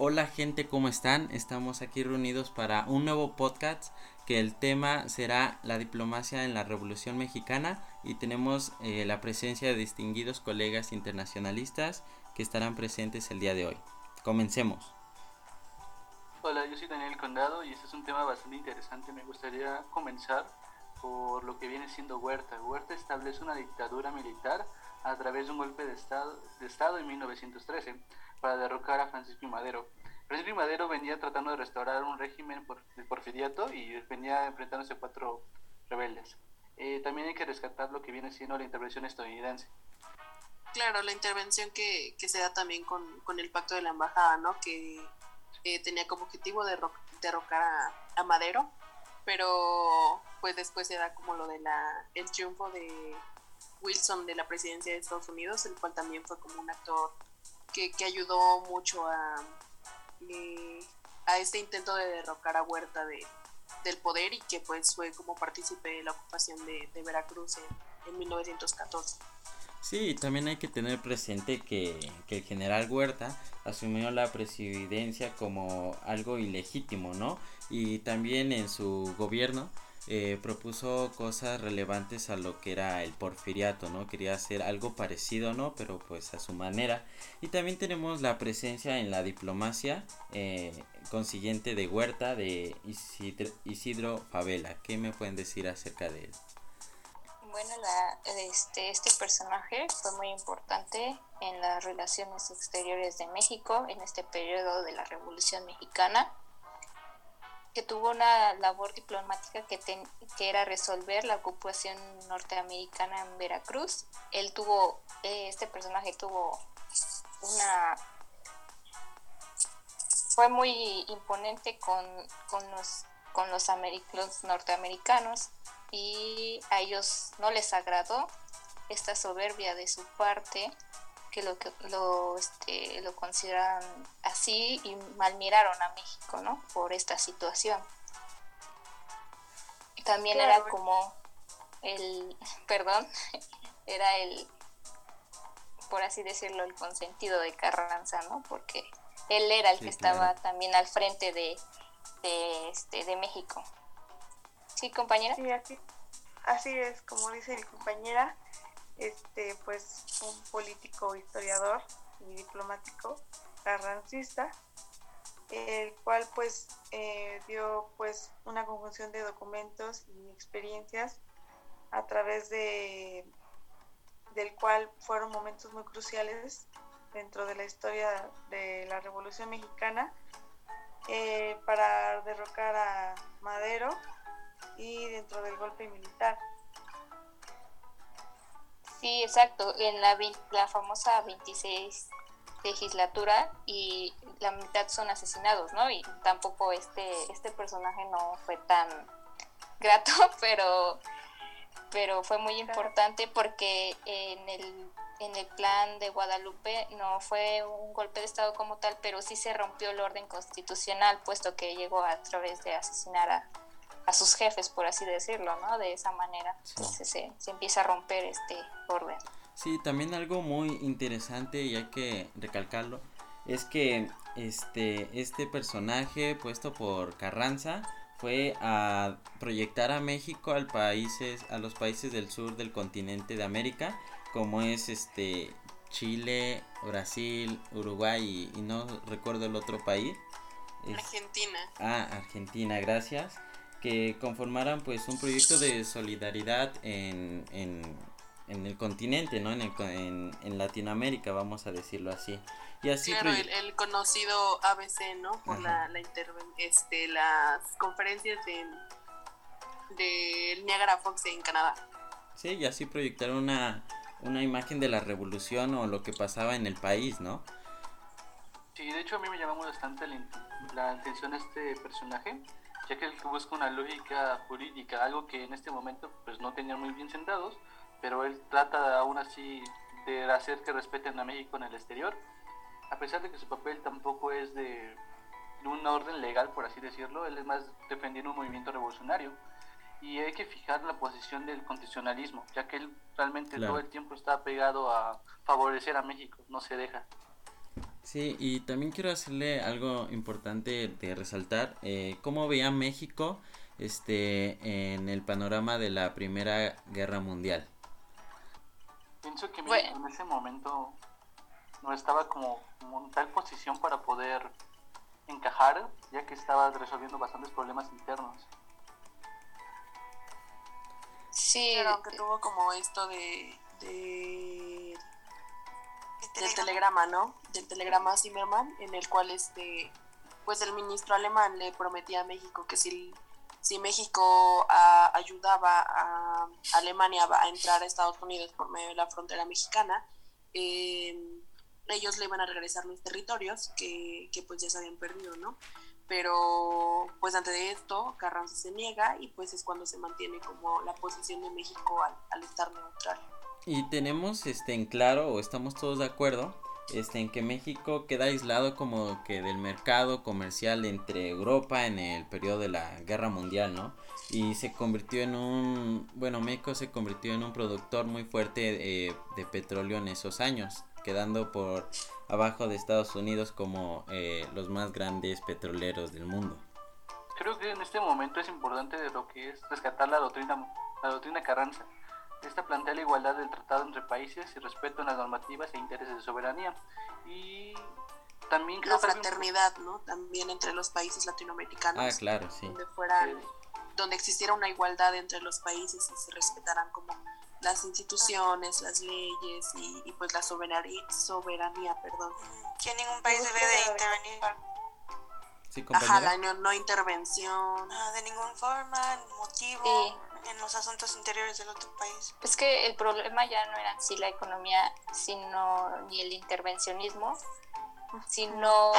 Hola gente, ¿cómo están? Estamos aquí reunidos para un nuevo podcast que el tema será la diplomacia en la Revolución Mexicana y tenemos eh, la presencia de distinguidos colegas internacionalistas que estarán presentes el día de hoy. Comencemos. Hola, yo soy Daniel Condado y este es un tema bastante interesante. Me gustaría comenzar por lo que viene siendo Huerta. Huerta establece una dictadura militar a través de un golpe de Estado, de estado en 1913 para derrocar a Francisco y Madero. Francisco y Madero venía tratando de restaurar un régimen por, porfiriato y venía enfrentándose a cuatro rebeldes. Eh, también hay que rescatar lo que viene siendo la intervención estadounidense. Claro, la intervención que, que se da también con, con, el pacto de la embajada, ¿no? Que eh, tenía como objetivo derrocar a, a Madero, pero pues después se da como lo de la el triunfo de Wilson de la presidencia de Estados Unidos, el cual también fue como un actor que, que ayudó mucho a, eh, a este intento de derrocar a Huerta de, del poder y que pues fue como partícipe de la ocupación de, Veracruz en, en, 1914. Sí, también hay que tener presente que, que el general Huerta asumió la presidencia como algo ilegítimo, ¿no? Y también en su gobierno eh, propuso cosas relevantes a lo que era el porfiriato, ¿no? Quería hacer algo parecido, ¿no? Pero pues a su manera. Y también tenemos la presencia en la diplomacia eh, consiguiente de Huerta de Isidro, Isidro, Favela. ¿Qué me pueden decir acerca de él? Bueno, la, este, este personaje fue muy importante en las relaciones exteriores de México en este periodo de la Revolución Mexicana tuvo una labor diplomática que, era resolver la ocupación norteamericana en Veracruz. Él tuvo, eh, este personaje tuvo una... fue muy imponente con los, los norteamericanos y a ellos no les agradó esta soberbia de su parte que lo que lo, este, lo consideran así y malmiraron a México, ¿no? Por esta situación. También claro. era como el, perdón, era el, por así decirlo, el consentido de Carranza, ¿no? Porque él era el sí, que estaba también al frente de, de, este, de México. ¿Sí, compañera? Sí, así, así es, como dice mi compañera, este pues un político historiador y diplomático carrancista el cual pues eh, dio pues una conjunción de documentos y experiencias a través de del cual fueron momentos muy cruciales dentro de la historia de la Revolución Mexicana eh, para derrocar a Madero y dentro del golpe militar. Sí, exacto, en la, la famosa 26 legislatura y la mitad son asesinados, ¿no? Y tampoco este, este personaje no fue tan grato, pero, pero fue muy importante porque en el, en el plan de Guadalupe no fue un golpe de Estado como tal, pero sí se rompió el orden constitucional, puesto que llegó a través de asesinar a, a sus jefes, por así decirlo, ¿no? De esa manera sí. Entonces, se, se, empieza a romper este orden. Sí, también algo muy interesante y hay que recalcarlo es que este este personaje puesto por Carranza fue a proyectar a México al países a los países del sur del continente de América como es este Chile, Brasil, Uruguay y, y no recuerdo el otro país. Es, Argentina. Ah, Argentina, gracias que conformaran pues un proyecto de solidaridad en, en, en el continente, ¿no? En, el, en, en, Latinoamérica, vamos a decirlo así. Y así claro, el, el, conocido ABC, ¿no? Por la, la este, las conferencias del de Niagara Fox en Canadá. Sí, y así proyectaron una, una imagen de la revolución o lo que pasaba en el país, ¿no? Sí, de hecho a mí me llamó bastante la, la atención este personaje ya que él busca una lógica jurídica, algo que en este momento pues no tenían muy bien sentados, pero él trata aún así de hacer que respeten a México en el exterior, a pesar de que su papel tampoco es de, de un orden legal, por así decirlo, él es más defendiendo un movimiento revolucionario. Y hay que fijar la posición del constitucionalismo, ya que él realmente claro. todo el tiempo está pegado a favorecer a México, no se deja. Sí, y también quiero hacerle algo importante de resaltar, eh, cómo veía México este, en el panorama de la Primera Guerra Mundial. Pienso que México en ese momento no estaba como, en tal posición para poder encajar, ya que estaba resolviendo bastantes problemas internos. Sí, pero aunque tuvo como esto de, de del telegrama, ¿no? Del telegrama Zimmerman, en el cual este, pues el ministro alemán le prometía a México que si, si México ayudaba a Alemania a entrar a Estados Unidos por medio de la frontera mexicana, eh, ellos le iban a regresar los territorios que, que pues ya se habían perdido, ¿no? Pero pues antes de esto Carranza se niega y pues es cuando se mantiene como la posición de México al estar neutral. Y tenemos este en claro, o estamos todos de acuerdo, este, en que México queda aislado como que del mercado comercial entre Europa en el periodo de la Guerra Mundial, ¿no? Y se convirtió en un, bueno, México se convirtió en un productor muy fuerte eh, de petróleo en esos años, quedando por abajo de Estados Unidos como eh, los más grandes petroleros del mundo. Creo que en este momento es importante de lo que es rescatar la doctrina, la doctrina Carranza esta plantea la igualdad del tratado entre países y respeto en las normativas e intereses de soberanía. Y también creo la fraternidad, ¿no? También entre los países latinoamericanos. Ah, claro, sí. Donde, fueran, donde existiera una igualdad entre los países y se respetaran como las instituciones, las leyes y, pues la soberanía, soberanía, perdón. Que ningún país debe de intervenir. Sí, Ajá, la no, intervención. Ah, de ninguna forma, motivo en los asuntos interiores del otro país. Es que el problema ya no era así la economía, sino ni el intervencionismo, sino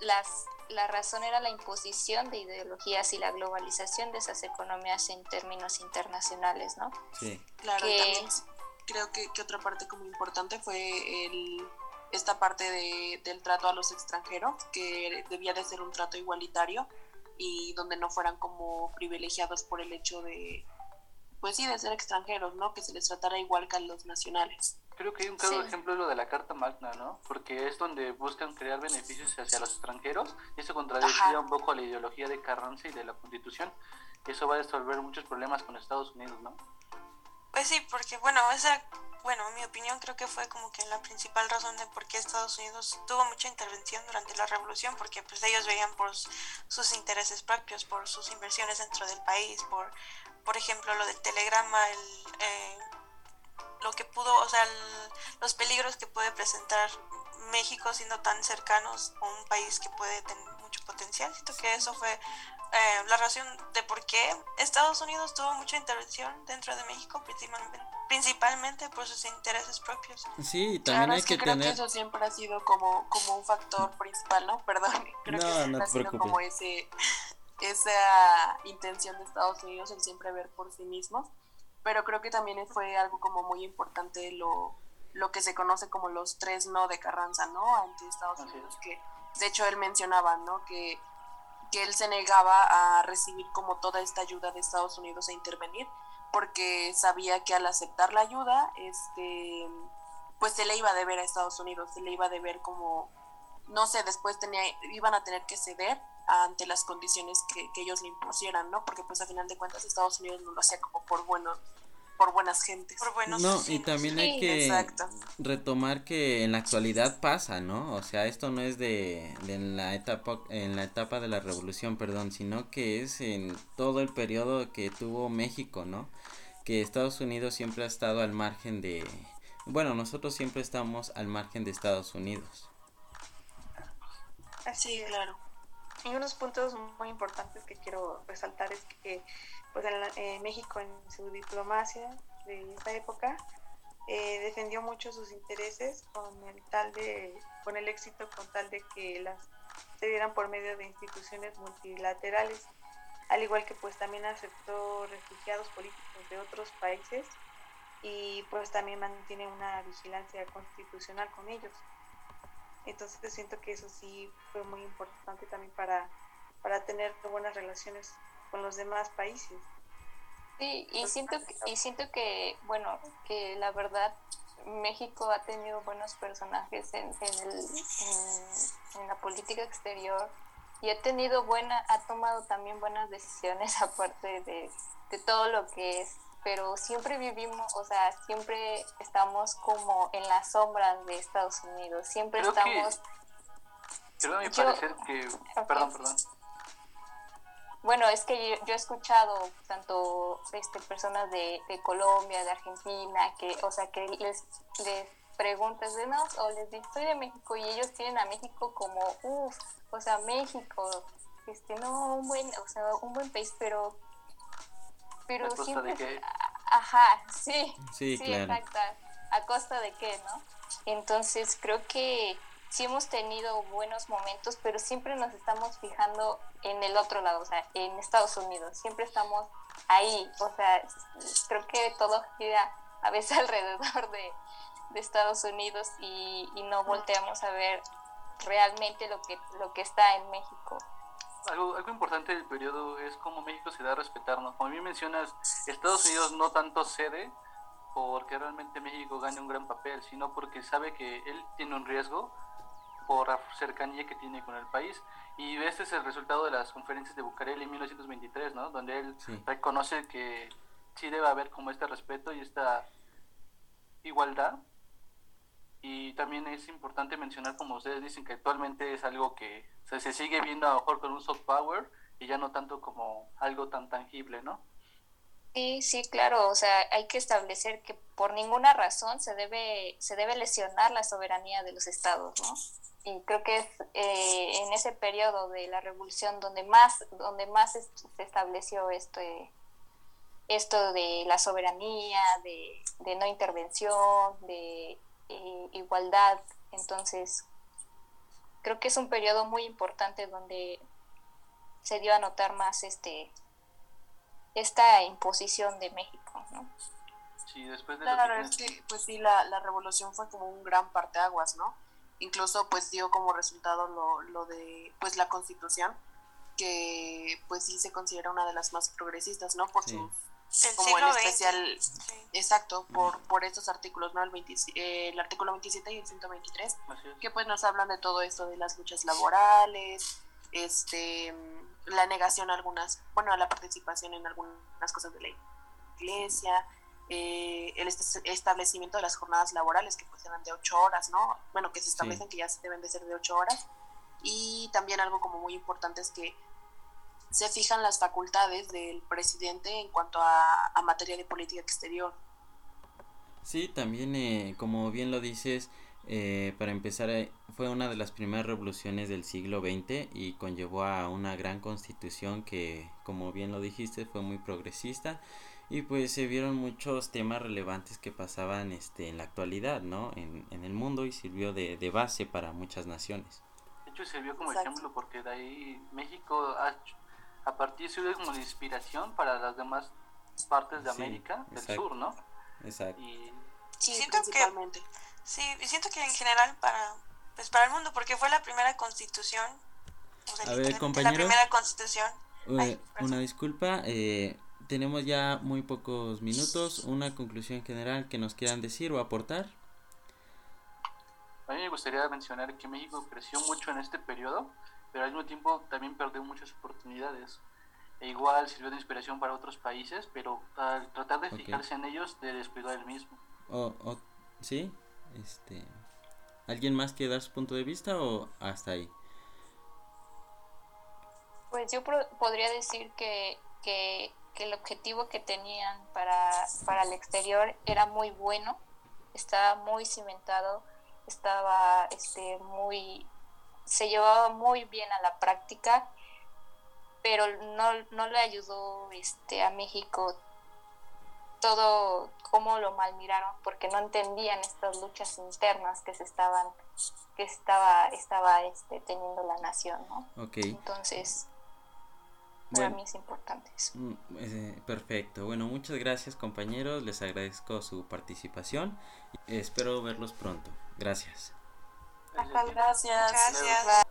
las la razón era la imposición de ideologías y la globalización de esas economías en términos internacionales, ¿no? Sí. Claro, también creo que, que, otra parte como importante fue el, esta parte de, del trato a los extranjeros, que debía de ser un trato igualitario y donde no fueran como privilegiados por el hecho de, pues sí, de ser extranjeros, ¿no? Que se les tratara igual que a los nacionales. Creo que hay un claro ejemplo de lo de la Carta Magna, ¿no? Porque es donde buscan crear beneficios hacia los extranjeros y eso contradicía un poco a la ideología de Carranza y de la Constitución. Eso va a resolver muchos problemas con Estados Unidos, ¿no? Pues sí, porque bueno, esa, bueno, mi opinión creo que fue como que la principal razón de por qué Estados Unidos tuvo mucha intervención durante la revolución, porque pues ellos veían por sus intereses propios, por sus inversiones dentro del país, por por ejemplo, lo del telegrama, el, eh, lo que pudo, o sea, los peligros que puede presentar México siendo tan cercanos a un país que puede tener mucho potencial. Siento que eso fue eh, la razón de por qué Estados Unidos tuvo mucha intervención dentro de México, principalmente, principalmente por sus intereses propios. Sí, también hay que, creo tener... que eso siempre ha sido como, como un factor principal, ¿no? Perdón, creo que siempre ha sido como ese esa intención de Estados Unidos el siempre ver por sí mismos, pero creo que también fue algo como muy importante lo, lo que se conoce como los tres no de Carranza, ¿no? Ante Estados Unidos, que de hecho él mencionaba, ¿no? Que, que él se negaba a recibir como toda esta ayuda de Estados Unidos a intervenir, porque sabía que al aceptar la ayuda, este, pues se le iba a deber a Estados Unidos, se le iba a deber como, no sé, después tenía, iban a tener que ceder ante las condiciones que, ellos le impusieran, ¿no? Porque pues a final de cuentas Estados Unidos no lo hacía como por bueno por buenas gentes. Por buenos no, y también hay que retomar que en la actualidad pasa, ¿no? O sea, esto no es de, de la etapa en la etapa de la revolución, perdón, sino que es en todo el periodo que tuvo México, ¿no? Que Estados Unidos siempre ha estado al margen de bueno, nosotros siempre estamos al margen de Estados Unidos. Así, claro. Y unos puntos muy importantes que quiero resaltar es que pues en eh, México en su diplomacia de esta época eh, defendió mucho sus intereses con el tal de con el éxito con tal de que las se dieran por medio de instituciones multilaterales. Al igual que pues también aceptó refugiados políticos de otros países y pues también mantiene una vigilancia constitucional con ellos entonces siento que eso sí fue muy importante también para, para tener buenas relaciones con los demás países. Sí, y siento, que, y siento que, bueno, que la verdad México ha tenido buenos personajes en, en, el, en, la política exterior y ha tenido buena, ha tomado también buenas decisiones aparte de, de todo lo que es pero siempre vivimos, o sea, siempre estamos como en las sombras de Estados Unidos, siempre estamos... Que, mi parecer que... Perdón, perdón. Bueno, es que yo, he escuchado tanto este, personas de, de, Colombia, de Argentina, que, o sea, que les, les preguntas de no, o les digo, estoy de México y ellos tienen a México como, uff, o sea, México, este, no, un buen, o sea, un buen país, pero pero siempre ajá sí sí, exacto. A costa de qué no entonces creo que sí hemos tenido buenos momentos pero siempre nos estamos fijando en el otro lado o sea en Estados Unidos. Siempre estamos ahí o sea creo que todo gira a veces alrededor de, de Estados Unidos y, y no volteamos a ver realmente lo que lo que está en México. Algo, algo importante del periodo es cómo México respetarnos. Como bien mencionas, Estados Unidos no tanto cede porque realmente México gane un gran papel, sino porque sabe que él tiene un riesgo por la cercanía que tiene con el país. Y este es el resultado de las conferencias de Bucareli en 1923, ¿no? Donde él reconoce que sí debe haber como este respeto y esta igualdad y también es importante mencionar, como ustedes dicen, que actualmente es algo que se sigue viendo a lo mejor con un soft power y ya no tanto como algo tan tangible, ¿no? Sí, sí, claro, o sea, hay que establecer que por ninguna razón se debe, se debe lesionar la soberanía de los estados, ¿no? Y creo que es eh, en ese periodo de la revolución donde más, donde más se estableció este, esto de la soberanía, de, no intervención, de eh, igualdad. Entonces, creo que es un periodo muy importante donde se dio a notar más este esta imposición de México, ¿no? Sí, después de claro, es que pues sí, la, la revolución fue como un gran parteaguas, ¿no? Incluso pues dio como resultado lo, lo de pues la constitución, que pues sí se considera una de las más progresistas, ¿no? Por sus como el especial, exacto, por, por estos artículos, ¿no? El, eh, el artículo 27 y el 123, que pues nos hablan de todo esto, de las luchas laborales, este, la negación a algunas, bueno, a la participación en algunas cosas de la iglesia, eh, el establecimiento de las jornadas laborales, que pues eran de ocho horas, ¿no? Bueno, que se establecen que ya deben de ser de ocho horas. Y también algo como muy importante es que se fijan las facultades del presidente en cuanto a, materia de política exterior. Sí, también, eh, como bien lo dices, eh, para empezar, eh, fue una de las primeras revoluciones del siglo XX y conllevó a una gran constitución que, como bien lo dijiste, fue muy progresista y pues se vieron muchos temas relevantes que pasaban este, en la actualidad, ¿no? En, en el mundo y sirvió de, de, base para muchas naciones. De hecho, sirvió como ejemplo porque de ahí México ha a partir de como de inspiración para las demás partes de América del Sur, ¿no? Exacto. Y sí, siento que sí, siento que en general para pues para el mundo porque fue la primera constitución a ver, compañeros, la primera constitución. una disculpa, eh, tenemos ya muy pocos minutos. Una conclusión general que nos quieran decir o aportar. A mí me gustaría mencionar que México creció mucho en este periodo pero al mismo tiempo también perdió muchas oportunidades. E igual sirvió de inspiración para otros países, pero al tratar de fijarse en ellos, de descuidó el mismo. O, ¿Sí? Este, ¿Alguien más quiere dar su punto de vista o hasta ahí? Pues yo podría decir que, que, que, el objetivo que tenían para, para el exterior era muy bueno, estaba muy cimentado, estaba este, muy se llevaba muy bien a la práctica, pero no, no le ayudó este, a México todo cómo lo malmiraron porque no entendían estas luchas internas que se estaban que estaba estaba este teniendo la nación no entonces para mí es importante eso. Mm, eh, perfecto. Bueno muchas gracias compañeros. Les agradezco su participación espero verlos pronto. Gracias. Gracias. Gracias.